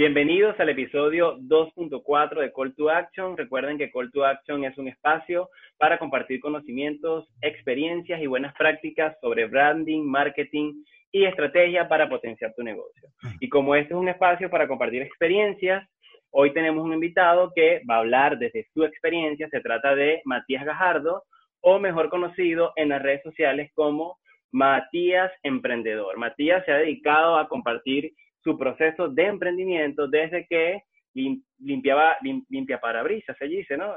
Bienvenidos al episodio 2.4 de Call to Action. Recuerden que Call to Action es un espacio para compartir conocimientos, experiencias y buenas prácticas sobre branding, marketing y estrategia para potenciar tu negocio. Y como este es un espacio para compartir experiencias, hoy tenemos un invitado que va a hablar desde su experiencia. Se trata de Matías Gajardo, o mejor conocido en las redes sociales como Matías Emprendedor. Matías se ha dedicado a compartir su proceso de emprendimiento desde que limpiaba, limpia parabrisas, se dice, ¿no?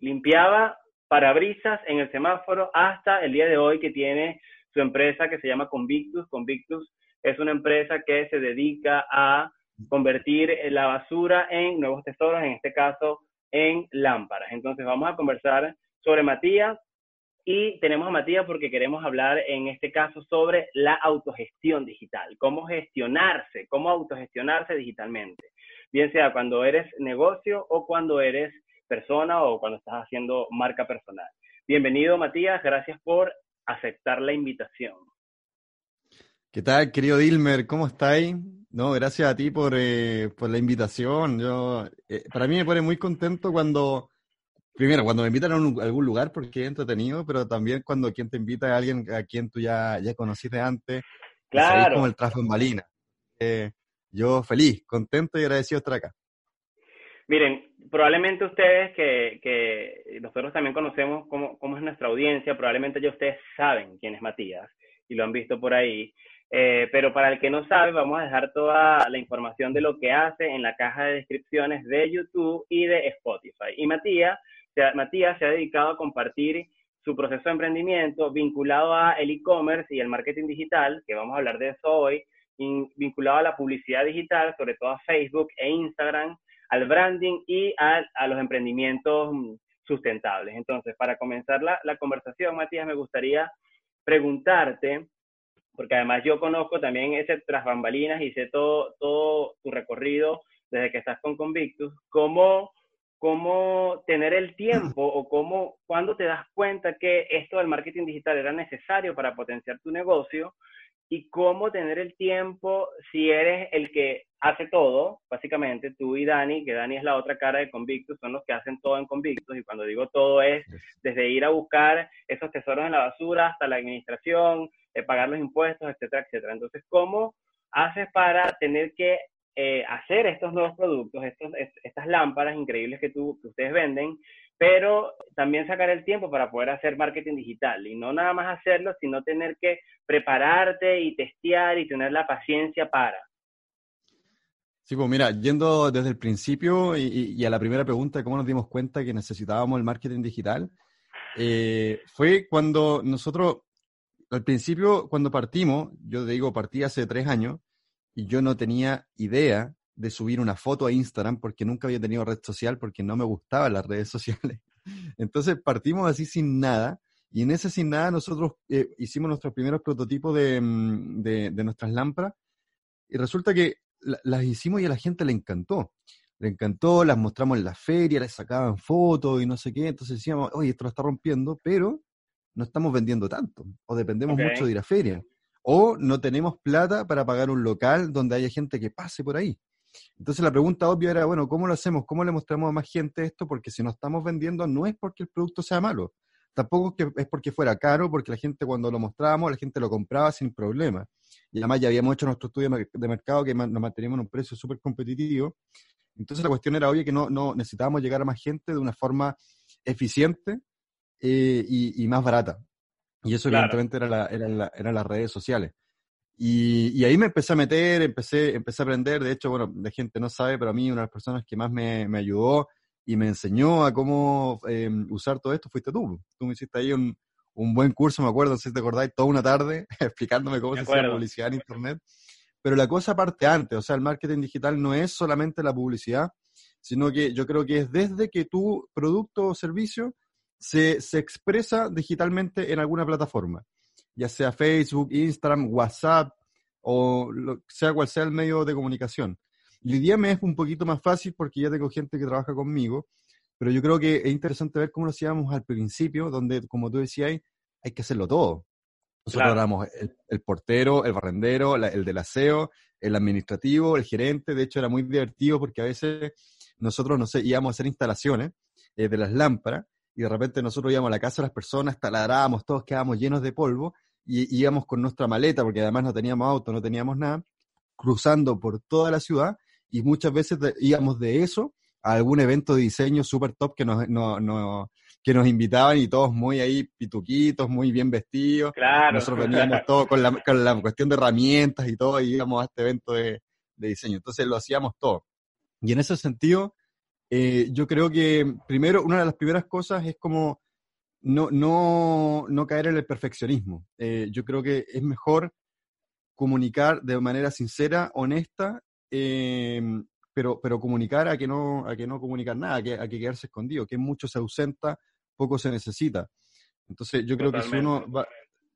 Limpiaba parabrisas en el semáforo hasta el día de hoy que tiene su empresa que se llama Convictus. Convictus es una empresa que se dedica a convertir la basura en nuevos tesoros, en este caso en lámparas. Entonces vamos a conversar sobre Matías, y tenemos a Matías porque queremos hablar en este caso sobre la autogestión digital, cómo gestionarse, cómo autogestionarse digitalmente, bien sea cuando eres negocio o cuando eres persona o cuando estás haciendo marca personal. Bienvenido Matías, gracias por aceptar la invitación. ¿Qué tal, querido Dilmer? ¿Cómo estáis? No, gracias a ti por, eh, por la invitación. Yo, eh, para mí me pone muy contento cuando Primero, cuando me invitan a, algún lugar porque es entretenido, pero también cuando quien te invita a alguien a quien tú ya, ya conociste antes. Claro. como el trazo en Malina. Eh, yo feliz, contento y agradecido de estar acá. Miren, probablemente ustedes que, que nosotros también conocemos cómo, cómo, es nuestra audiencia, probablemente ya ustedes saben quién es Matías y lo han visto por ahí. Eh, pero para el que no sabe, vamos a dejar toda la información de lo que hace en la caja de descripciones de YouTube y de Spotify. Y Matías Matías se ha dedicado a compartir su proceso de emprendimiento vinculado a el e-commerce y el marketing digital, que vamos a hablar de eso hoy, vinculado a la publicidad digital, sobre todo a Facebook e Instagram, al branding y a, los emprendimientos sustentables. Entonces, para comenzar la, la, conversación, Matías, me gustaría preguntarte, porque además yo conozco también ese tras bambalinas y sé todo, todo tu recorrido desde que estás con Convictus, ¿cómo cómo tener el tiempo o cómo, cuando te das cuenta que esto del marketing digital era necesario para potenciar tu negocio y cómo tener el tiempo si eres el que hace todo, básicamente tú y Dani, que Dani es la otra cara de Convictus, son los que hacen todo en Convictus y cuando digo todo es desde ir a buscar esos tesoros en la basura hasta la administración, eh, pagar los impuestos, etcétera, etcétera. Entonces, ¿cómo haces para tener que eh, hacer estos nuevos productos, estos, estas lámparas increíbles que, tú, que ustedes venden, pero también sacar el tiempo para poder hacer marketing digital y no nada más hacerlo, sino tener que prepararte y testear y tener la paciencia para. Sí, pues mira, yendo desde el principio y, a la primera pregunta cómo nos dimos cuenta que necesitábamos el marketing digital, eh, fue cuando nosotros, al principio, cuando partimos, yo digo, partí hace tres años, y yo no tenía idea de subir una foto a Instagram porque nunca había tenido red social, porque no me gustaban las redes sociales. Entonces partimos así sin nada y en ese sin nada nosotros eh, hicimos nuestros primeros prototipos mm, de, de, nuestras lámparas y resulta que las hicimos y a la gente le encantó. Le encantó, las mostramos en la feria, les sacaban fotos y no sé qué. Entonces decíamos, oye, esto lo está rompiendo, pero no estamos vendiendo tanto o dependemos mucho de ir a feria o no tenemos plata para pagar un local donde haya gente que pase por ahí. Entonces la pregunta obvia era, bueno, ¿cómo lo hacemos? ¿Cómo le mostramos a más gente esto? Porque si no estamos vendiendo no es porque el producto sea malo, tampoco es porque fuera caro, porque la gente cuando lo mostrábamos, la gente lo compraba sin problema. Y además ya habíamos hecho nuestro estudio de mercado que nos manteníamos en un precio súper competitivo. Entonces la cuestión era obvia que no, necesitábamos llegar a más gente de una forma eficiente eh, y, más barata. Y eso evidentemente era, eran las redes sociales. Y, ahí me empecé a meter, empecé, empecé a aprender. De hecho, bueno, la gente no sabe, pero a mí una de las personas que más me, ayudó y me enseñó a cómo em, usar todo esto fuiste tú. Tú me hiciste ahí un, buen curso, me acuerdo, si te acordáis, toda una tarde explicándome cómo se hacía publicidad en Internet. Pero la cosa parte antes, o sea, el marketing digital no es solamente la publicidad, sino que yo creo que es desde que tu producto o servicio se, se expresa digitalmente en alguna plataforma, ya sea Facebook, Instagram, WhatsApp o sea cual sea el medio de comunicación. Y hoy día me es un poquito más fácil porque ya tengo gente que trabaja conmigo, pero yo creo que es interesante ver cómo lo hacíamos al principio, donde, como tú decías, hay que hacerlo todo. Nosotros éramos el, portero, el barrendero, el del aseo, el administrativo, el gerente, de hecho era muy divertido porque a veces nosotros, no sé, íbamos a hacer instalaciones eh, de las lámparas y de repente nosotros íbamos a la casa de las personas, taladrábamos, todos quedábamos llenos de polvo y íbamos con nuestra maleta, porque además no teníamos auto, no teníamos nada, cruzando por toda la ciudad y muchas veces íbamos de eso a algún evento de diseño súper top que nos, no, que nos invitaban y todos muy ahí pituquitos, muy bien vestidos. Claro. Nosotros veníamos todos con la, con la cuestión de herramientas y todo y íbamos a este evento de, de diseño. Entonces lo hacíamos todo. Y en ese sentido, eh, yo creo que primero, una de las primeras cosas es como no, no, no caer en el perfeccionismo. Eh, yo creo que es mejor comunicar de manera sincera, honesta, eh, pero, pero comunicar a que no, a que no comunicar nada, a que, a que quedarse escondido, que mucho se ausenta, poco se necesita. Entonces, yo creo que si uno va,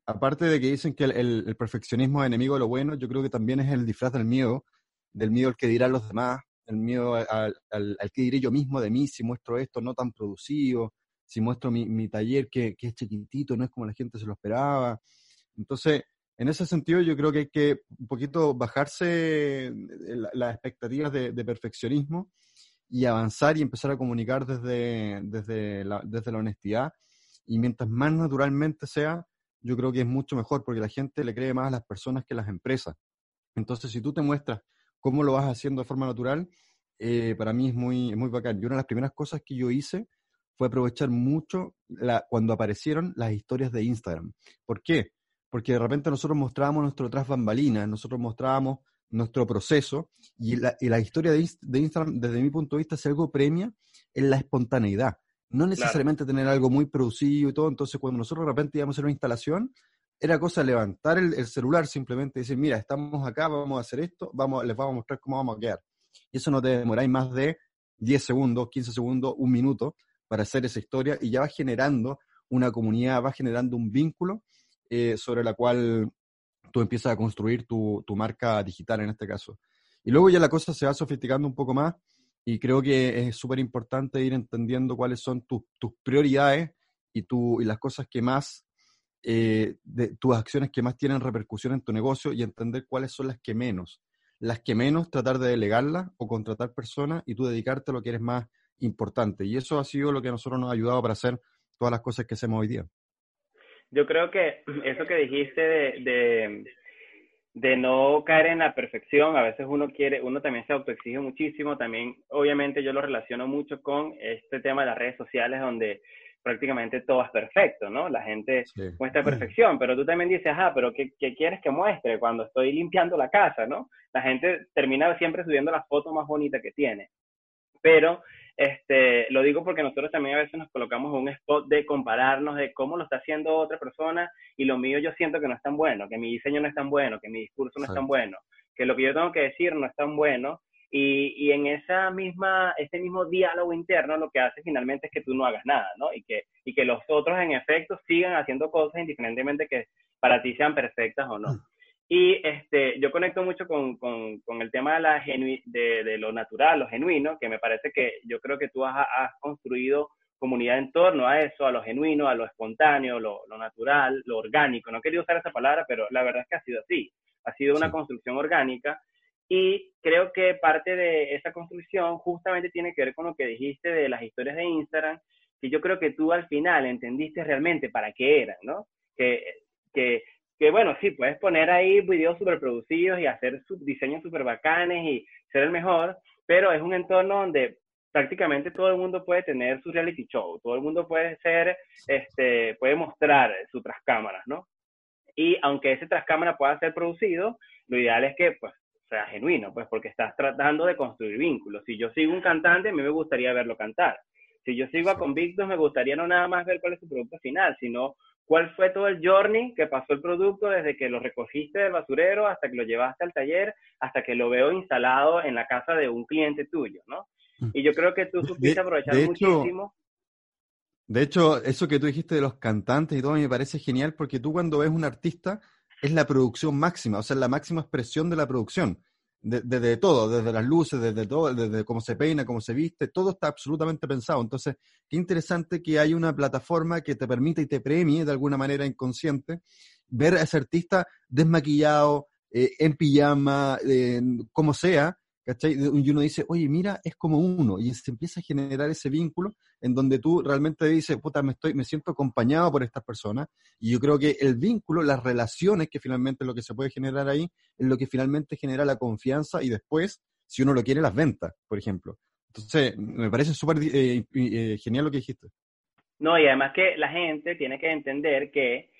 aparte de que dicen que el, el, perfeccionismo es enemigo de lo bueno, yo creo que también es el disfraz del miedo, del miedo al que dirán los demás, el miedo al, al, que diré yo mismo de mí si muestro esto no tan producido, si muestro mi, mi taller que, que, es chiquitito, no es como la gente se lo esperaba. Entonces, en ese sentido yo creo que hay que un poquito bajarse las expectativas de, perfeccionismo y avanzar y empezar a comunicar desde, desde, desde la honestidad. Y mientras más naturalmente sea, yo creo que es mucho mejor porque la gente le cree más a las personas que a las empresas. Entonces, si tú te muestras cómo lo vas haciendo de forma natural, eh, para mí es muy, muy bacán. Y una de las primeras cosas que yo hice fue aprovechar mucho la, cuando aparecieron las historias de Instagram. ¿Por qué? porque de repente nosotros mostrábamos nuestro tras bambalinas, nosotros mostrábamos nuestro proceso, y la, y la historia de, de, Instagram, desde mi punto de vista, si algo premia, es la espontaneidad. No necesariamente tener algo muy producido y todo, entonces cuando nosotros de repente íbamos a hacer una instalación, era cosa levantar el, el, celular simplemente y decir, mira, estamos acá, vamos a hacer esto, vamos, les vamos a mostrar cómo vamos a quedar. Y eso no te demoráis más de 10 segundos, 15 segundos, un minuto para hacer esa historia y ya va generando una comunidad, va generando un vínculo eh, sobre la cual tú empiezas a construir tu, tu, marca digital en este caso. Y luego ya la cosa se va sofisticando un poco más y creo que es súper importante ir entendiendo cuáles son tus prioridades y, tu, y las cosas que más, eh, de, tus acciones que más tienen repercusión en tu negocio y entender cuáles son las que menos. Las que menos, tratar de delegarlas o contratar personas y tú dedicarte a lo que eres más importante. Y eso ha sido lo que a nosotros nos ha ayudado para hacer todas las cosas que hacemos hoy día. Yo creo que eso que dijiste de, de, de, no caer en la perfección, a veces uno quiere, uno también se autoexige muchísimo, también obviamente yo lo relaciono mucho con este tema de las redes sociales donde prácticamente todo es perfecto, ¿no? La gente muestra perfección, pero tú también dices, ah, pero ¿qué, ¿qué, quieres que muestre cuando estoy limpiando la casa, ¿no? La gente termina siempre subiendo las fotos más bonitas que tiene. Pero este, lo digo porque nosotros también a veces nos colocamos en un spot de compararnos de cómo lo está haciendo otra persona y lo mío yo siento que no es tan bueno, que mi diseño no es tan bueno, que mi discurso no es tan bueno, que lo que yo tengo que decir no es tan bueno y, y, en esa misma, ese mismo diálogo interno lo que hace finalmente es que tú no hagas nada, ¿no? Y que, y que los otros en efecto sigan haciendo cosas indiferentemente que para ti sean perfectas o no. Mm. Y este, yo conecto mucho con, con, con el tema de, la de, de, lo natural, lo genuino, que me parece que yo creo que tú has, has, construido comunidad en torno a eso, a lo genuino, a lo espontáneo, lo, lo, natural, lo orgánico. No quería usar esa palabra, pero la verdad es que ha sido así. Ha sido una construcción orgánica y creo que parte de esa construcción justamente tiene que ver con lo que dijiste de las historias de Instagram, que yo creo que tú al final entendiste realmente para qué eran, ¿no? Que, que que bueno, sí, puedes poner ahí videos súper producidos y hacer diseños súper bacanes y ser el mejor, pero es un entorno donde prácticamente todo el mundo puede tener su reality show, todo el mundo puede ser, este, puede mostrar su tras cámaras, ¿no? Y aunque ese tras cámara pueda ser producido, lo ideal es que, pues, sea genuino, pues, porque estás tratando de construir vínculos. Si yo sigo un cantante, a mí me gustaría verlo cantar. Si yo sigo a Convictos, me gustaría no nada más ver cuál es su producto final, sino cuál fue todo el journey que pasó el producto desde que lo recogiste del basurero hasta que lo llevaste al taller, hasta que lo veo instalado en la casa de un cliente tuyo, ¿no? Mm. Y yo creo que tú supiste aprovechar muchísimo. De hecho, eso que tú dijiste de los cantantes y todo me parece genial porque tú cuando ves un artista es la producción máxima, o sea, la máxima expresión de la producción desde todo, desde las luces, desde todo, desde cómo se peina, cómo se viste, todo está absolutamente pensado. Entonces, qué interesante que hay una plataforma que te permite y te premie de alguna manera inconsciente ver a ese artista desmaquillado, eh, en pijama, como sea, Y uno dice, oye, mira, es como uno, y se empieza a generar ese vínculo en donde tú realmente dices, puta, me, estoy, me siento acompañado por estas personas, y yo creo que el vínculo, las relaciones, que finalmente lo que se puede generar ahí, es lo que finalmente genera la confianza y después, si uno lo quiere, las ventas, por ejemplo. Entonces, me parece súper eh, eh, genial lo que dijiste. No, y además que la gente tiene que entender que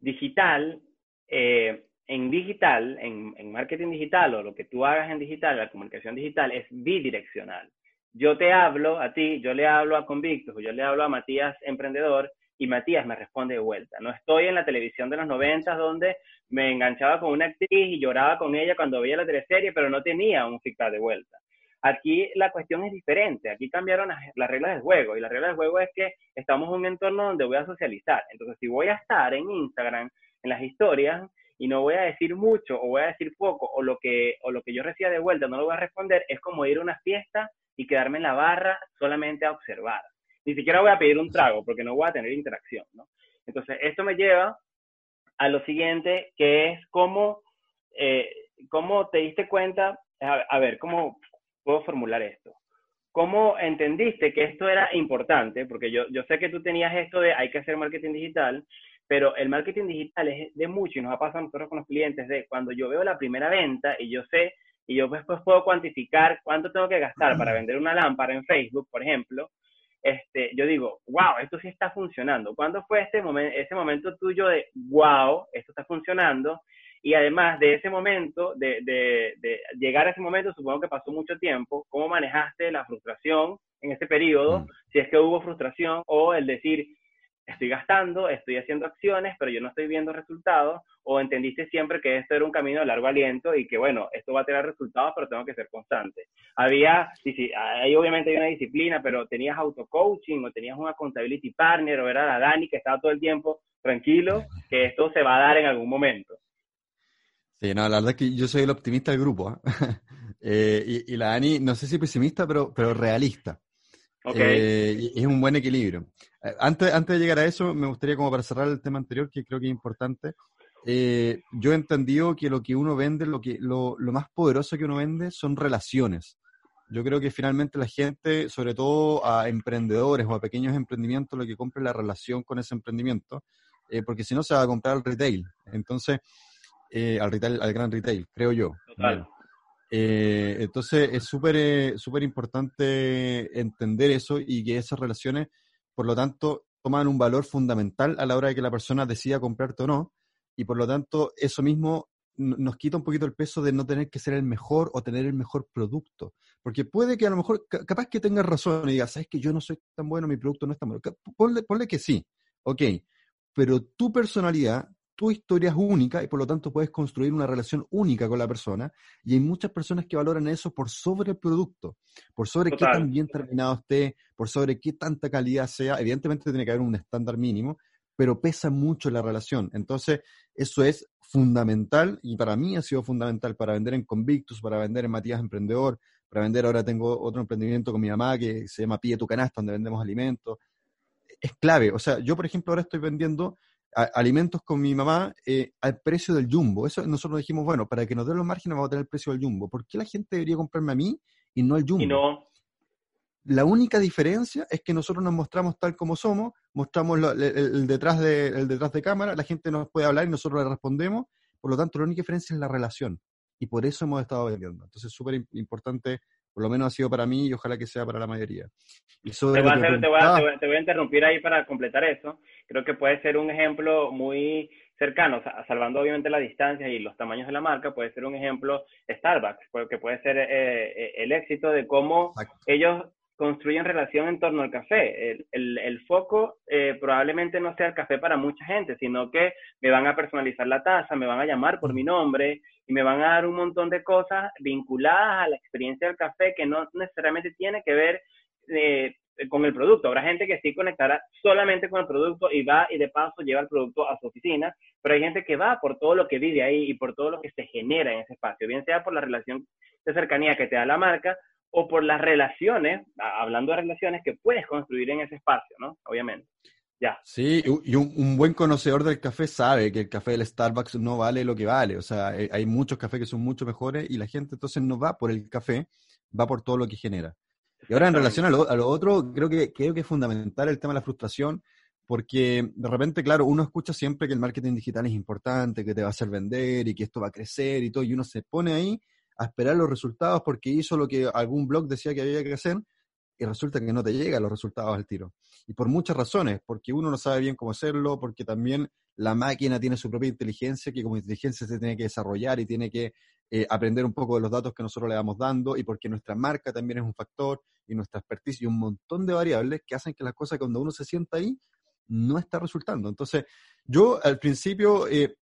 digital, eh, en digital, en, en, marketing digital o lo que tú hagas en digital, la comunicación digital es bidireccional. Yo te hablo a ti, yo le hablo a Convictus, yo le hablo a Matías Emprendedor y Matías me responde de vuelta. No estoy en la televisión de los noventas donde me enganchaba con una actriz y lloraba con ella cuando veía la teleserie, pero no tenía un feedback de vuelta. Aquí la cuestión es diferente, aquí cambiaron las, reglas del juego y la regla del juego es que estamos en un entorno donde voy a socializar. Entonces, si voy a estar en Instagram, en las historias, y no voy a decir mucho o voy a decir poco o lo que, o lo que yo reciba de vuelta no lo voy a responder, es como ir a una fiesta y quedarme en la barra solamente a observar. Ni siquiera voy a pedir un trago porque no voy a tener interacción, ¿no? Entonces, esto me lleva a lo siguiente, que es cómo, eh, cómo te diste cuenta, a ver, cómo, puedo formular esto. ¿Cómo entendiste que esto era importante? Porque yo, yo sé que tú tenías esto de hay que hacer marketing digital, pero el marketing digital es de mucho y nos ha pasado a nosotros con los clientes de cuando yo veo la primera venta y yo sé y yo después puedo cuantificar cuánto tengo que gastar para vender una lámpara en Facebook, por ejemplo, este, yo digo, wow, esto sí está funcionando. ¿Cuándo fue este momento, ese momento tuyo de, wow, esto está funcionando? Y además de ese momento, de, de, llegar a ese momento, supongo que pasó mucho tiempo, ¿cómo manejaste la frustración en ese periodo? Mm. Si es que hubo frustración o el decir, estoy gastando, estoy haciendo acciones, pero yo no estoy viendo resultados, o entendiste siempre que esto era un camino de largo aliento y que, bueno, esto va a tener resultados, pero tengo que ser constante. Había, sí, sí, ahí obviamente hay una disciplina, pero tenías auto-coaching o tenías una accountability partner o era la Dani que estaba todo el tiempo tranquilo, que esto se va a dar en algún momento. Sí, no, la verdad es que yo soy el optimista del grupo. ¿ah? Eh, y, la Ani, no sé si pesimista, pero, pero realista. Okay. Eh, es un buen equilibrio. Eh, antes, antes de llegar a eso, me gustaría, como para cerrar el tema anterior, que creo que es importante, yo he entendido que lo que uno vende, lo, que, lo, lo, más poderoso que uno vende son relaciones. Yo creo que finalmente la gente, sobre todo a emprendedores o a pequeños emprendimientos, lo que compra es la relación con ese emprendimiento, porque si no se va a comprar el retail. Entonces, eh, al, retail, al gran retail, creo yo. Eh, entonces es súper eh, súper importante entender eso y que esas relaciones, por lo tanto, toman un valor fundamental a la hora de que la persona decida comprarte o no. Y por lo tanto, eso mismo nos quita un poquito el peso de no tener que ser el mejor o tener el mejor producto. Porque puede que a lo mejor, capaz que tengas razón y digas, sabes que yo no soy tan bueno, mi producto no es tan bueno. Ponle, ponle que sí, ok. Pero tu personalidad, tu historia es única y por lo tanto puedes construir una relación única con la persona. Y hay muchas personas que valoran eso por sobre el producto, por sobre qué tan bien terminado esté, por sobre qué tanta calidad sea. Evidentemente tiene que haber un estándar mínimo, pero pesa mucho la relación. Entonces, eso es fundamental y para mí ha sido fundamental para vender en Convictus, para vender en Matías Emprendedor, para vender ahora tengo otro emprendimiento con mi mamá que se llama Pide tu canasta, donde vendemos alimentos. Es clave. O sea, yo, por ejemplo, ahora estoy vendiendo alimentos con mi mamá eh, al precio del jumbo. Eso nosotros dijimos, bueno, para que nos den los márgenes vamos a tener el precio del jumbo. ¿Por qué la gente debería comprarme a mí y no al jumbo? Y no. La única diferencia es que nosotros nos mostramos tal como somos, mostramos el, detrás de, el detrás de cámara, la gente nos puede hablar y nosotros le respondemos. Por lo tanto, la única diferencia es la relación. Y por eso hemos estado vendiendo. Entonces, es súper importante por lo menos ha sido para mí y ojalá que sea para la mayoría. te, voy a, interrumpir ahí para completar eso. Creo que puede ser un ejemplo muy cercano, salvando obviamente la distancia y los tamaños de la marca, puede ser un ejemplo Starbucks, porque puede ser eh, eh, el éxito de cómo ellos construyen relación en torno al café. El, el, foco eh, probablemente no sea el café para mucha gente, sino que me van a personalizar la taza, me van a llamar por mi nombre y me van a dar un montón de cosas vinculadas a la experiencia del café que no necesariamente tiene que ver eh, con el producto. Habrá gente que sí conectará solamente con el producto y va y de paso lleva el producto a su oficina, pero hay gente que va por todo lo que vive ahí y por todo lo que se genera en ese espacio, bien sea por la relación de cercanía que te da la marca o por las relaciones, hablando de relaciones que puedes construir en ese espacio, ¿no? Obviamente. Ya. Sí, y un, buen conocedor del café sabe que el café del Starbucks no vale lo que vale. O sea, eh, hay muchos cafés que son mucho mejores y la gente entonces no va por el café, va por todo lo que genera. Y ahora en relación a lo, a lo otro, creo que, creo que es fundamental el tema de la frustración, porque de repente, claro, uno escucha siempre que el marketing digital es importante, que te va a hacer vender y que esto va a crecer y todo, y uno se pone ahí a esperar los resultados porque hizo lo que algún blog decía que había que hacer y resulta que no te llegan los resultados al tiro. Y por muchas razones, porque uno no sabe bien cómo hacerlo, porque también la máquina tiene su propia inteligencia, que como inteligencia se tiene que desarrollar y tiene que eh, aprender un poco de los datos que nosotros le vamos dando, y porque nuestra marca también es un factor, y nuestra expertise, y un montón de variables que hacen que las cosas cuando uno se sienta ahí, no está resultando. Entonces, yo al principio eh,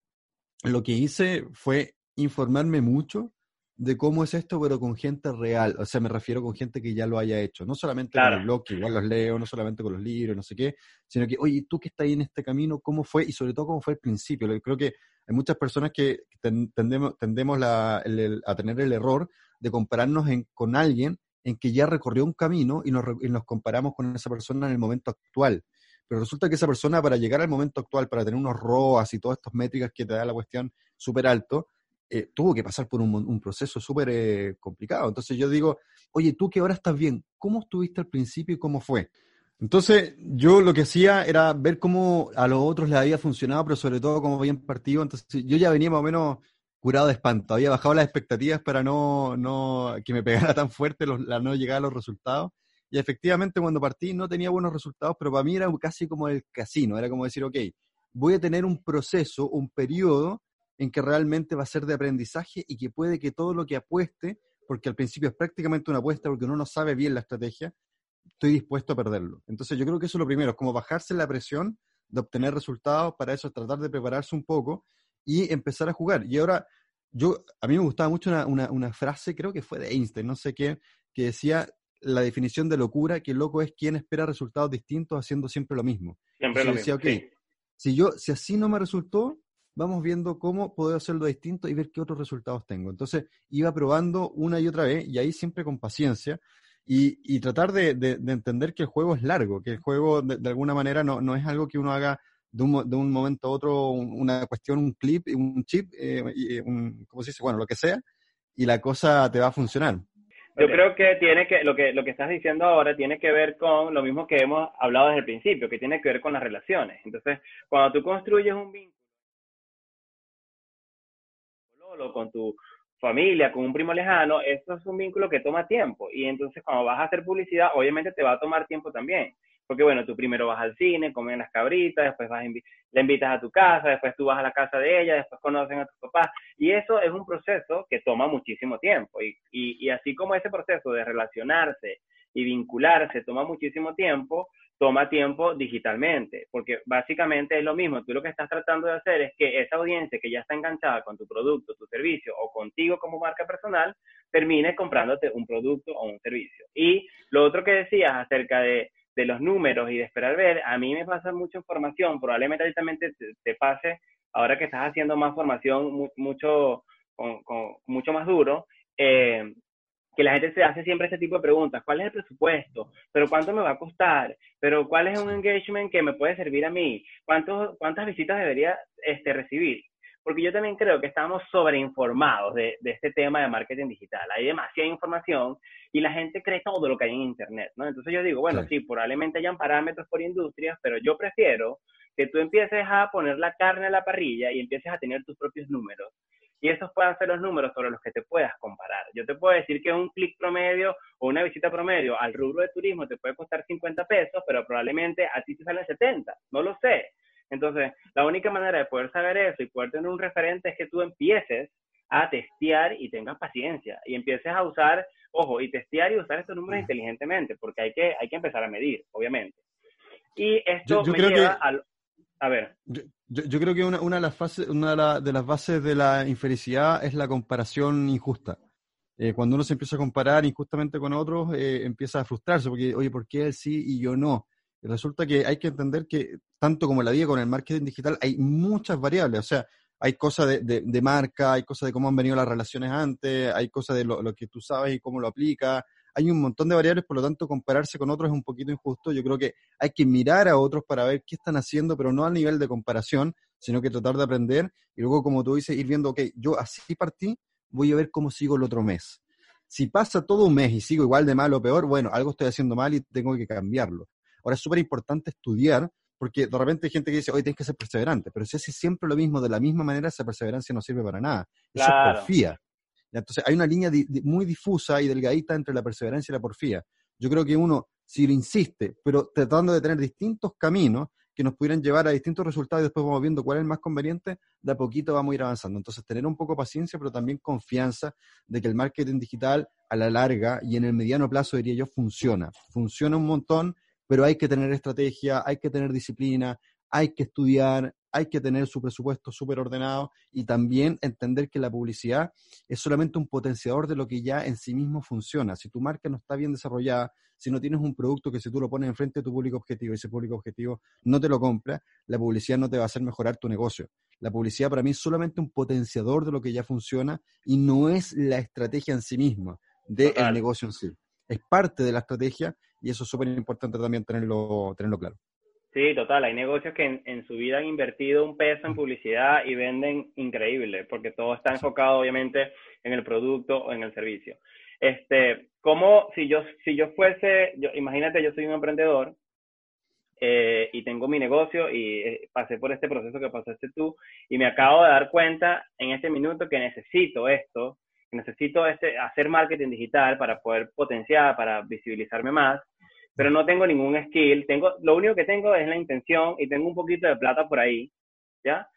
lo que hice fue informarme mucho de cómo es esto, pero con gente real. O sea, me refiero con gente que ya lo haya hecho. No solamente con el blog, que igual los leo, no solamente con los libros, no sé qué, sino que, oye, tú que estás ahí en este camino, ¿cómo fue? Y sobre todo, ¿cómo fue el principio? Creo que hay muchas personas que tendemos, tendemos a tener el error de compararnos con alguien en que ya recorrió un camino y nos, y nos comparamos con esa persona en el momento actual. Pero resulta que esa persona, para llegar al momento actual, para tener unos ROAS y todas estas métricas que te da la cuestión súper alto, eh, tuvo que pasar por un, proceso súper eh, complicado. Entonces yo digo, oye, tú que ahora estás bien, ¿cómo estuviste al principio y cómo fue? Entonces yo lo que hacía era ver cómo a los otros les había funcionado, pero sobre todo cómo habían partido. Entonces yo ya venía más o menos curado de espanto, había bajado las expectativas para no, no que me pegara tan fuerte la no llegar a los resultados. Y efectivamente cuando partí no tenía buenos resultados, pero para mí era casi como el casino, era como decir, ok, voy a tener un proceso, un periodo en que realmente va a ser de aprendizaje y que puede que todo lo que apueste, porque al principio es prácticamente una apuesta porque uno no sabe bien la estrategia, estoy dispuesto a perderlo. Entonces yo creo que eso es lo primero, es como bajarse la presión de obtener resultados, para eso tratar de prepararse un poco y empezar a jugar. Y ahora, yo, a mí me gustaba mucho una, una, frase, creo que fue de Einstein, no sé qué, que decía la definición de locura, que loco es quien espera resultados distintos haciendo siempre lo mismo. Siempre lo decía, mismo. si yo, si así no me resultó, vamos viendo cómo puedo hacerlo distinto y ver qué otros resultados tengo. Entonces, iba probando una y otra vez, y ahí siempre con paciencia, y, tratar de, entender que el juego es largo, que el juego de, alguna manera no, no, es algo que uno haga de un, de un momento a otro, una cuestión, un clip, un chip, eh, eh, un, ¿cómo se dice? Bueno, lo que sea, y la cosa te va a funcionar. Yo creo que tiene que lo que lo que estás diciendo ahora tiene que ver con lo mismo que hemos hablado desde el principio, que tiene que ver con las relaciones. Entonces, cuando tú construyes un vínculo con tu familia, con un primo lejano, eso es un vínculo que toma tiempo. Y entonces cuando vas a hacer publicidad, obviamente te va a tomar tiempo también. Porque bueno, tú primero vas al cine, comen las cabritas, después vas le invitas a tu casa, después tú vas a la casa de ella, después conocen a tus papás. Y eso es un proceso que toma muchísimo tiempo. Y, y, y así como ese proceso de relacionarse y vincularse toma muchísimo tiempo, toma tiempo digitalmente, porque básicamente es lo mismo. Tú lo que estás tratando de hacer es que esa audiencia que ya está enganchada con tu producto, tu servicio o contigo como marca personal, termine comprándote un producto o un servicio. Y lo otro que decías acerca de, de los números y de esperar ver, a mí me pasa mucha información, probablemente directamente te, pase ahora que estás haciendo más formación mucho, con, mucho más duro. Eh, que la gente se hace siempre ese tipo de preguntas. ¿Cuál es el presupuesto? ¿Pero cuánto me va a costar? ¿Pero cuál es un engagement que me puede servir a mí? ¿Cuántos, ¿Cuántas visitas debería este, recibir? Porque yo también creo que estamos sobreinformados de, de este tema de marketing digital. Hay demasiada información y la gente cree todo lo que hay en Internet, ¿no? Entonces yo digo, bueno, sí, probablemente hayan parámetros por industrias, pero yo prefiero que tú empieces a poner la carne a la parrilla y empieces a tener tus propios números y esos puedan ser los números sobre los que te puedas comparar. Yo te puedo decir que un clic promedio o una visita promedio al rubro de turismo te puede costar 50 pesos, pero probablemente a ti te salen 70, no lo sé. Entonces, la única manera de poder saber eso y poder tener un referente es que tú empieces a testear y tengas paciencia y empieces a usar, ojo, y testear y usar estos números inteligentemente, porque hay que, hay que empezar a medir, obviamente. Y esto me lleva al... A ver. Yo, creo que una, una, de las fases, una de, las bases de la infelicidad es la comparación injusta. Eh, cuando uno se empieza a comparar injustamente con otros, eh, empieza a frustrarse, porque, oye, ¿por qué él sí y yo no? Resulta que hay que entender que, tanto como la vida con el marketing digital, hay muchas variables. O sea, hay cosas de, de, marca, hay cosas de cómo han venido las relaciones antes, hay cosas de lo, lo, que tú sabes y cómo lo aplicas, hay un montón de variables, por lo tanto compararse con otros es un poquito injusto. Yo creo que hay que mirar a otros para ver qué están haciendo, pero no a nivel de comparación, sino que tratar de aprender y luego, como tú dices, ir viendo, ok, yo así partí, voy a ver cómo sigo el otro mes. Si pasa todo un mes y sigo igual de mal o peor, bueno, algo estoy haciendo mal y tengo que cambiarlo. Ahora es súper importante estudiar, porque de repente hay gente que dice, hoy tienes que ser perseverante, pero si haces siempre lo mismo de la misma manera, esa perseverancia no sirve para nada. Eso es porfía. Entonces hay una línea muy difusa y delgadita entre la perseverancia y la porfía. Yo creo que uno, si lo insiste, pero tratando de tener distintos caminos que nos pudieran llevar a distintos resultados y después vamos viendo cuál es el más conveniente, de a poquito vamos a ir avanzando. Entonces, tener un poco de paciencia, pero también confianza de que el marketing digital a la larga y en el mediano plazo, diría yo, funciona. Funciona un montón, pero hay que tener estrategia, hay que tener disciplina, hay que estudiar, hay que tener su presupuesto súper ordenado y también entender que la publicidad es solamente un potenciador de lo que ya en sí mismo funciona. Si tu marca no está bien desarrollada, si no tienes un producto que si tú lo pones enfrente de tu público objetivo y ese público objetivo no te lo compra, la publicidad no te va a hacer mejorar tu negocio. La publicidad para mí es solamente un potenciador de lo que ya funciona y no es la estrategia en sí misma del negocio en sí. Es parte de la estrategia y eso es súper importante también tenerlo, tenerlo claro. Sí, total. Hay negocios que en, su vida han invertido un peso en publicidad y venden increíble, porque todo está enfocado obviamente en el producto o en el servicio. Este, como si yo, si yo fuese, yo, imagínate, yo soy un emprendedor eh, y tengo mi negocio y eh, pasé por este proceso que pasaste tú y me acabo de dar cuenta en este minuto que necesito esto, que necesito este, hacer marketing digital para poder potenciar, para visibilizarme más pero no tengo ningún skill, tengo, lo único que tengo es la intención y tengo un poquito de plata por ahí, ¿ya?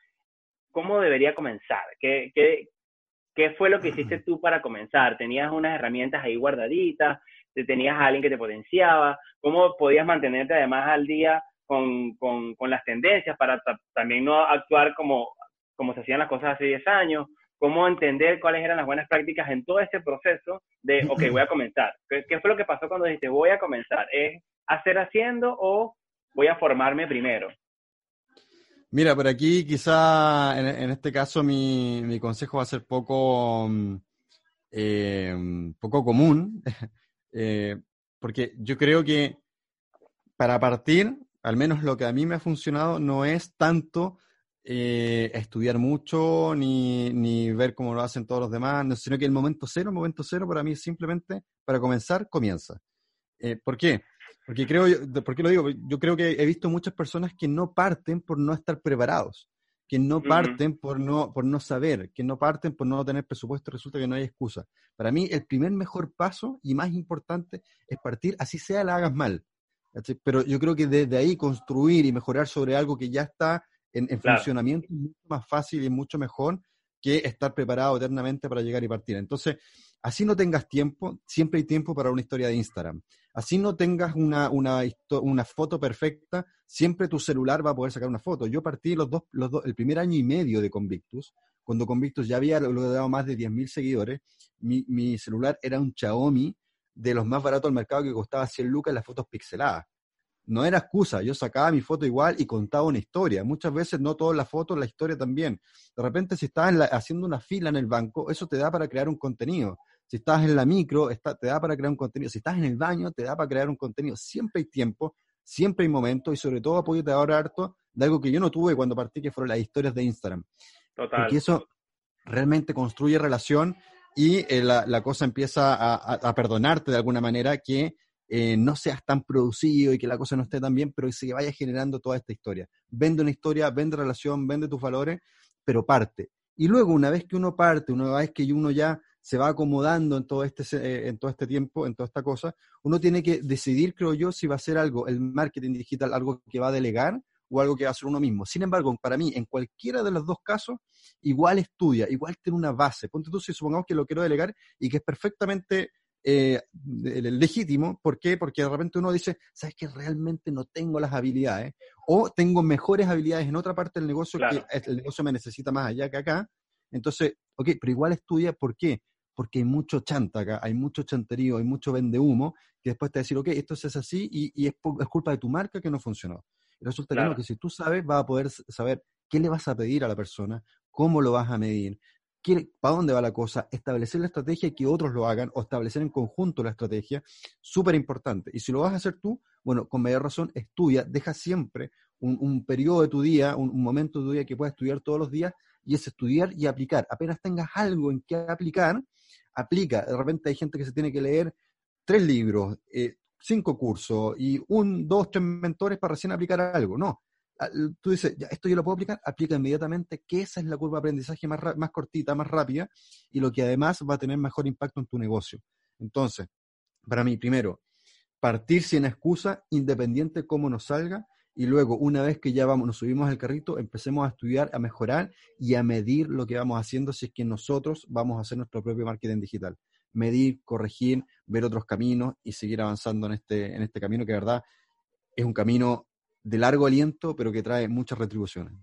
¿Cómo debería comenzar? ¿Qué, qué, qué fue lo que hiciste tú para comenzar? ¿Tenías unas herramientas ahí guardaditas? ¿Tenías a alguien que te potenciaba? ¿Cómo podías mantenerte además al día con, con, con las tendencias para también no actuar como, como se hacían las cosas hace 10 años? Cómo entender cuáles eran las buenas prácticas en todo ese proceso de, ok, voy a comenzar. ¿Qué, fue lo que pasó cuando dijiste, voy a comenzar? ¿Es hacer haciendo o voy a formarme primero? Mira, por aquí quizá en, este caso mi, consejo va a ser poco, eh, poco común, eh, porque yo creo que para partir, al menos lo que a mí me ha funcionado, no es tanto eh, estudiar mucho ni, ni, ver cómo lo hacen todos los demás, sino que el momento cero, el momento cero para mí simplemente para comenzar, comienza. Eh, ¿Por qué? Porque creo, ¿por qué lo digo? Yo creo que he visto muchas personas que no parten por no estar preparados, que no parten por no, por no saber, que no parten por no tener presupuesto, resulta que no hay excusa. Para mí, el primer mejor paso y más importante es partir, así sea, la hagas mal. Pero yo creo que desde ahí construir y mejorar sobre algo que ya está en, funcionamiento es mucho más fácil y mucho mejor que estar preparado eternamente para llegar y partir. Entonces, así no tengas tiempo, siempre hay tiempo para una historia de Instagram. Así no tengas una, una, una foto perfecta, siempre tu celular va a poder sacar una foto. Yo partí los dos, los dos, el primer año y medio de Convictus, cuando Convictus ya había logrado más de 10.000 seguidores, mi, mi, celular era un Xiaomi de los más baratos del mercado que costaba 100 lucas las fotos pixeladas no era excusa, yo sacaba mi foto igual y contaba una historia. Muchas veces no todas las fotos, la historia también. De repente si estás haciendo una fila en el banco, eso te da para crear un contenido. Si estás en la micro, te da para crear un contenido. Si estás en el baño, te da para crear un contenido. Siempre hay tiempo, siempre hay momento y sobre todo apóyate ahora harto de algo que yo no tuve cuando partí, que fueron las historias de Instagram. Total. Porque eso realmente construye relación y eh, la, cosa empieza a perdonarte de alguna manera que eh, no seas tan producido y que la cosa no esté tan bien, pero que se vaya generando toda esta historia. Vende una historia, vende relación, vende tus valores, pero parte. Y luego, una vez que uno parte, una vez que uno ya se va acomodando en todo este, eh, en todo este tiempo, en toda esta cosa, uno tiene que decidir, creo yo, si va a ser algo, el marketing digital, algo que va a delegar o algo que va a hacer uno mismo. Sin embargo, para mí, en cualquiera de los dos casos, igual estudia, igual tiene una base. Ponte tú si supongamos que lo quiero delegar y que es perfectamente eh, legítimo. ¿Por qué? Porque de repente uno dice, ¿sabes que realmente no tengo las habilidades? O tengo mejores habilidades en otra parte del negocio que el negocio me necesita más allá que acá. Entonces, ok, pero igual estudia, ¿por qué? Porque hay mucho chanta acá, hay mucho chanterío, hay mucho vende humo, que después te va a decir, ok, esto es así y, es, culpa de tu marca que no funcionó. Y resulta que si tú sabes, vas a poder saber qué le vas a pedir a la persona, cómo lo vas a medir, para dónde va la cosa, establecer la estrategia y que otros lo hagan o establecer en conjunto la estrategia, súper importante. Y si lo vas a hacer tú, bueno, con mayor razón, estudia, deja siempre un, periodo de tu día, un, momento de tu día que puedas estudiar todos los días y es estudiar y aplicar. Apenas tengas algo en que aplicar, aplica. De repente hay gente que se tiene que leer tres libros, eh, cinco cursos y un, dos, tres mentores para recién aplicar algo. No. Tú dices, ya, esto yo lo puedo aplicar, aplica inmediatamente, que esa es la curva de aprendizaje más, más cortita, más rápida y lo que además va a tener mejor impacto en tu negocio. Entonces, para mí, primero, partir sin excusa, independiente cómo nos salga, y luego, una vez que ya vamos, nos subimos al carrito, empecemos a estudiar, a mejorar y a medir lo que vamos haciendo si es que nosotros vamos a hacer nuestro propio marketing digital. Medir, corregir, ver otros caminos y seguir avanzando en este, en este camino que, de verdad, es un camino de largo aliento, pero que trae muchas retribuciones.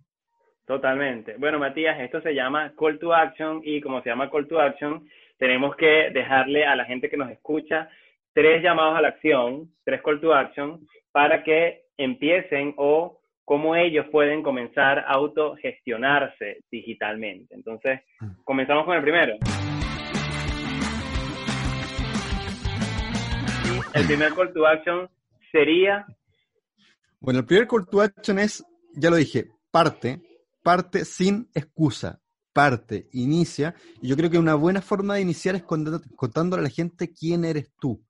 Totalmente. Bueno, Matías, esto se llama Call to Action y como se llama Call to Action, tenemos que dejarle a la gente que nos escucha tres llamados a la acción, tres Call to Action, para que empiecen o cómo ellos pueden comenzar a autogestionarse digitalmente. Entonces, mm. comenzamos con el primero. el primer call to action sería... Bueno, el primer call to action es, ya lo dije, parte, parte sin excusa, parte, inicia. Y yo creo que una buena forma de iniciar es contándole a la gente quién eres tú.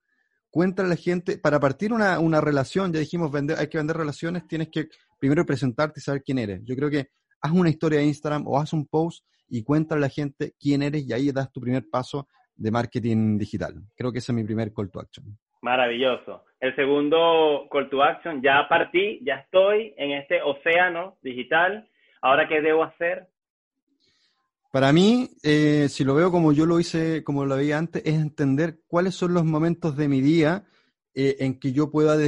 Cuéntale a la gente, para partir una, una relación, ya dijimos, vender, hay que vender relaciones, tienes que primero presentarte y saber quién eres. Yo creo que haz una historia de Instagram o haz un post y cuéntale a la gente quién eres y ahí das tu primer paso de marketing digital. Creo que ese es mi primer call to action. Maravilloso. El segundo call to action, ya partí, ya estoy en este océano digital. Ahora, ¿qué debo hacer? Para mí, eh, si lo veo como yo lo hice, como lo veía antes, es entender cuáles son los momentos de mi día eh, en que yo pueda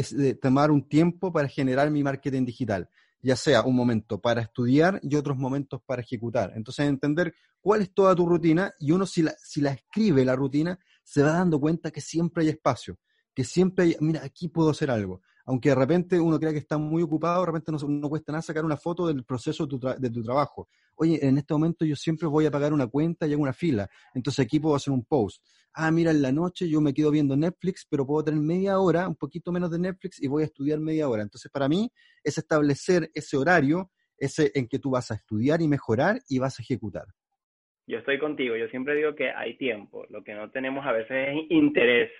tomar un tiempo para generar mi marketing digital, ya sea un momento para estudiar y otros momentos para ejecutar. Entonces, entender cuál es toda tu rutina y uno si la, si la escribe la rutina, se va dando cuenta que siempre hay espacio, que siempre hay, mira, aquí puedo hacer algo aunque de repente uno crea que está muy ocupado, de repente no, cuesta nada sacar una foto del proceso de tu, de tu, trabajo. Oye, en este momento yo siempre voy a pagar una cuenta y hago una fila, entonces aquí puedo hacer un post. Ah, mira, en la noche yo me quedo viendo Netflix, pero puedo tener media hora, un poquito menos de Netflix y voy a estudiar media hora. Entonces, para mí es establecer ese horario, ese en que tú vas a estudiar y mejorar y vas a ejecutar. Yo estoy contigo, yo siempre digo que hay tiempo, lo que no tenemos a veces es interés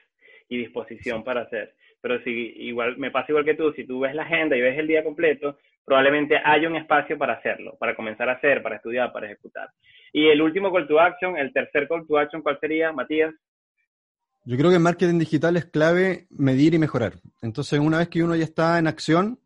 y disposición para hacer pero si igual me pasa igual que tú, si tú ves la agenda y ves el día completo, probablemente haya un espacio para hacerlo, para comenzar a hacer, para estudiar, para ejecutar. Y el último call to action, el tercer call to action, ¿cuál sería, Matías? Yo creo que en marketing digital es clave medir y mejorar. Entonces, una vez que uno ya está en acción,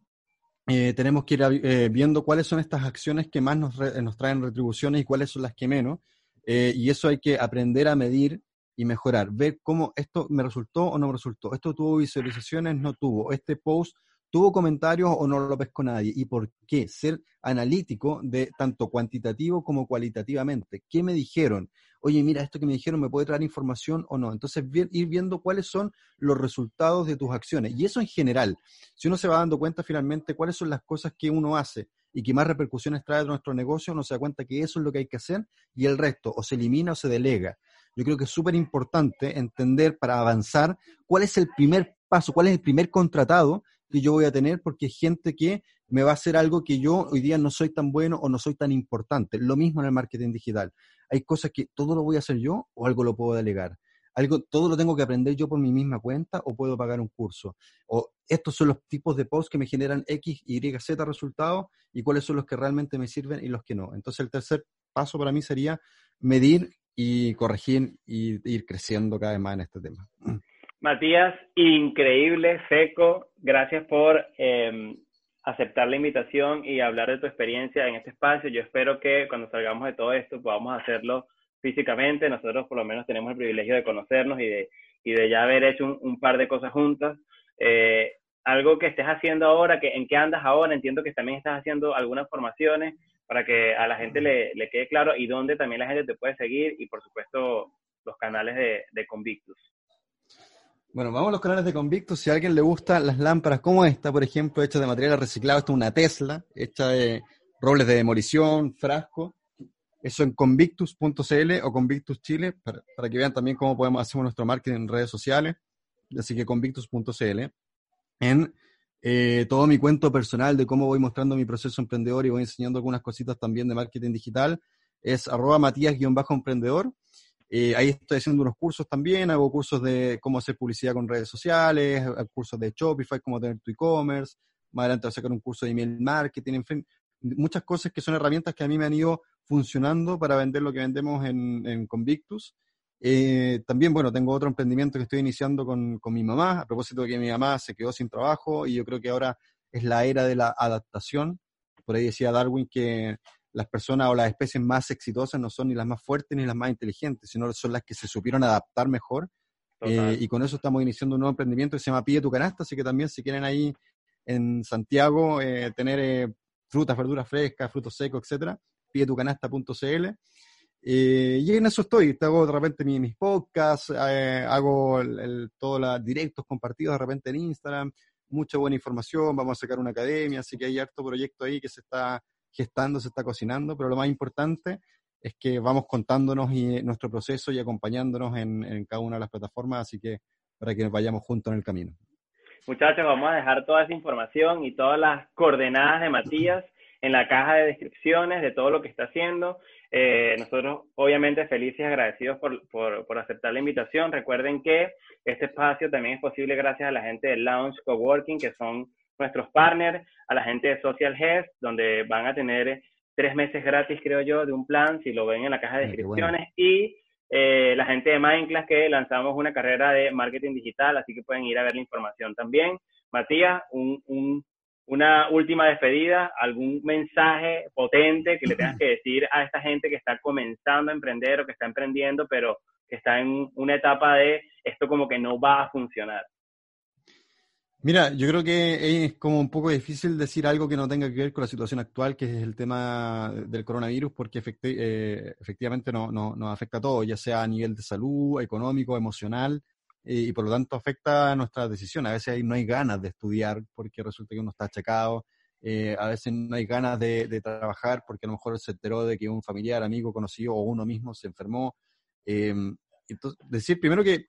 eh, tenemos que ir eh, viendo cuáles son estas acciones que más nos, nos traen retribuciones y cuáles son las que menos. Eh, y eso hay que aprender a medir y mejorar, ver cómo esto me resultó o no me resultó, esto tuvo visualizaciones, no tuvo, este post tuvo comentarios o no lo pescó nadie. Y por qué, ser analítico de tanto cuantitativo como cualitativamente, qué me dijeron, oye, mira, esto que me dijeron me puede traer información o no, entonces ir viendo cuáles son los resultados de tus acciones. Y eso en general, si uno se va dando cuenta finalmente cuáles son las cosas que uno hace y que más repercusiones trae a nuestro negocio, uno se da cuenta que eso es lo que hay que hacer y el resto o se elimina o se delega yo creo que es súper importante entender para avanzar cuál es el primer paso, cuál es el primer contratado que yo voy a tener, porque hay gente que me va a hacer algo que yo hoy día no soy tan bueno o no soy tan importante. Lo mismo en el marketing digital. Hay cosas que todo lo voy a hacer yo o algo lo puedo delegar. Algo, todo lo tengo que aprender yo por mi misma cuenta o puedo pagar un curso. O estos son los tipos de posts que me generan X, Y, Z resultados y cuáles son los que realmente me sirven y los que no. Entonces el tercer paso para mí sería medir y corregir y ir creciendo cada vez más en este tema. Matías, increíble, seco. Gracias por em, aceptar la invitación y hablar de tu experiencia en este espacio. Yo espero que cuando salgamos de todo esto podamos hacerlo físicamente. Nosotros por lo menos tenemos el privilegio de conocernos y de, y de ya haber hecho un, par de cosas juntas. Eh, algo que estés haciendo ahora, que, en qué andas ahora, entiendo que también estás haciendo algunas formaciones para que a la gente le, quede claro y dónde también la gente te puede seguir y por supuesto los canales de, Convictus. Bueno, vamos a los canales de Convictus. Si a alguien le gustan las lámparas como esta, por ejemplo, hecha de material reciclado, esta es una Tesla, hecha de robles de demolición, frasco. eso en convictus.cl o Convictus Chile, para, que vean también cómo podemos hacer nuestro marketing en redes sociales. Así que convictus.cl. En eh, todo mi cuento personal de cómo voy mostrando mi proceso emprendedor y voy enseñando algunas cositas también de marketing digital es arroba matías-emprendedor. Eh, ahí estoy haciendo unos cursos también, hago cursos de cómo hacer publicidad con redes sociales, cursos de Shopify, cómo tener tu e-commerce, más adelante voy a sacar un curso de email marketing, en fin, muchas cosas que son herramientas que a mí me han ido funcionando para vender lo que vendemos en, Convictus. Eh, también, bueno, tengo otro emprendimiento que estoy iniciando con, con, mi mamá, a propósito de que mi mamá se quedó sin trabajo y yo creo que ahora es la era de la adaptación. Por ahí decía Darwin que las personas o las especies más exitosas no son ni las más fuertes ni las más inteligentes, sino son las que se supieron adaptar mejor. Eh, y con eso estamos iniciando un nuevo emprendimiento que se llama Pide tu canasta, así que también si quieren ahí en Santiago eh, tener frutas, verduras frescas, frutos secos, etcétera, pietucanasta.cl. Eh, y en eso estoy, hago de repente mis, podcasts, eh, hago todos los directos compartidos de repente en Instagram, mucha buena información, vamos a sacar una academia, así que hay harto proyecto ahí que se está gestando, se está cocinando, pero lo más importante es que vamos contándonos y, nuestro proceso y acompañándonos en, en cada una de las plataformas, así que para que nos vayamos juntos en el camino. Muchachos, vamos a dejar toda esa información y todas las coordenadas de Matías en la caja de descripciones de todo lo que está haciendo. Eh, nosotros, obviamente, felices y agradecidos por, por, por, aceptar la invitación. Recuerden que este espacio también es posible gracias a la gente de Lounge Coworking, que son nuestros partners, a la gente de Social Health, donde van a tener tres meses gratis, creo yo, de un plan, si lo ven en la caja de descripciones, y eh, la gente de Mindclass que lanzamos una carrera de marketing digital, así que pueden ir a ver la información también. Matías, un, un una última despedida, algún mensaje potente que le tengas que decir a esta gente que está comenzando a emprender o que está emprendiendo, pero que está en una etapa de esto como que no va a funcionar. Mira, yo creo que es como un poco difícil decir algo que no tenga que ver con la situación actual, que es el tema del coronavirus, porque eh, efectivamente nos no, afecta a todos, ya sea a nivel de salud, económico, emocional, y, por lo tanto afecta nuestra decisión. A veces no hay ganas de estudiar porque resulta que uno está achacado, eh, a veces no hay ganas de, trabajar porque a lo mejor se enteró de que un familiar, amigo, conocido o uno mismo se enfermó. Eh, entonces, decir primero que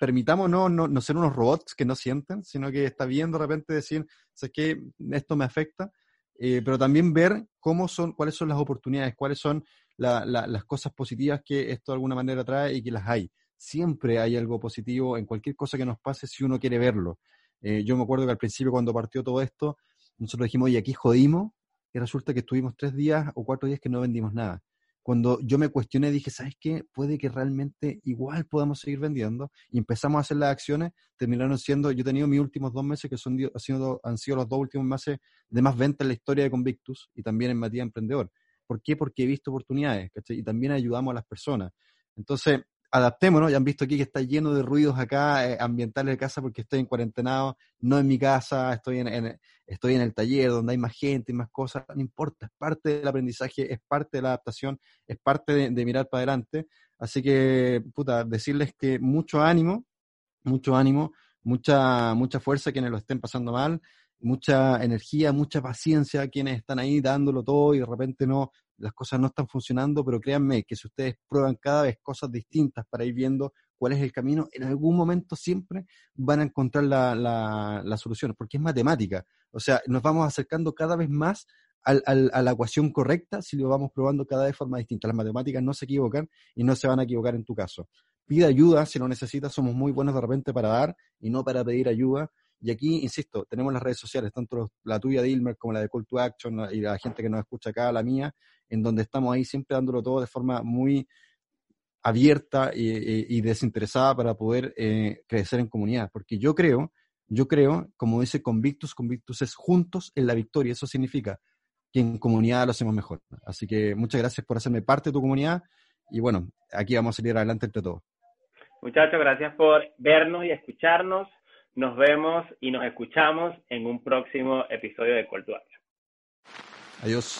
permitamos no, no, ser unos robots que no sienten, sino que está bien de repente decir, sé que esto me afecta, eh, pero también ver cómo son, cuáles son las oportunidades, cuáles son las cosas positivas que esto de alguna manera trae y que las hay siempre hay algo positivo en cualquier cosa que nos pase si uno quiere verlo. Eh, yo me acuerdo que al principio cuando partió todo esto, nosotros dijimos, oye, aquí jodimos, y resulta que estuvimos tres días o cuatro días que no vendimos nada. Cuando yo me cuestioné, dije, ¿sabes qué? Puede que realmente igual podamos seguir vendiendo. Y empezamos a hacer las acciones, terminaron siendo, yo he tenido mis últimos dos meses, que son, han, sido, han sido los dos últimos meses de más venta en la historia de Convictus y también en Matías Emprendedor. ¿Por qué? Porque he visto oportunidades, Y también ayudamos a las personas. Entonces, adaptémonos, ya han visto aquí que está lleno de ruidos acá eh, ambientales de casa porque estoy en cuarentenado, no en mi casa, estoy en, estoy en el taller donde hay más gente y más cosas, no importa, es parte del aprendizaje, es parte de la adaptación, es parte de, mirar para adelante. Así que, puta, decirles que mucho ánimo, mucho ánimo, mucha, mucha fuerza quienes lo estén pasando mal, mucha energía, mucha paciencia quienes están ahí dándolo todo y de repente no, las cosas no están funcionando, pero créanme que si ustedes prueban cada vez cosas distintas para ir viendo cuál es el camino, en algún momento siempre van a encontrar la, la, solución, porque es matemática. O sea, nos vamos acercando cada vez más al, a la ecuación correcta si lo vamos probando cada vez de forma distinta. Las matemáticas no se equivocan y no se van a equivocar en tu caso. Pide ayuda si lo necesitas, somos muy buenos de repente para dar y no para pedir ayuda. Y aquí, insisto, tenemos las redes sociales, tanto la tuya de Ilmer como la de Call to Action y la gente que nos escucha acá, la mía, en donde estamos ahí siempre dándolo todo de forma muy abierta y, desinteresada para poder eh, crecer en comunidad. Porque yo creo, yo creo, como dice Convictus, Convictus es juntos en la victoria. Eso significa que en comunidad lo hacemos mejor. Así que muchas gracias por hacerme parte de tu comunidad y bueno, aquí vamos a salir adelante entre todos. Muchachos, gracias por vernos y escucharnos. Nos vemos y nos escuchamos en un próximo episodio de Call to Action. Adiós.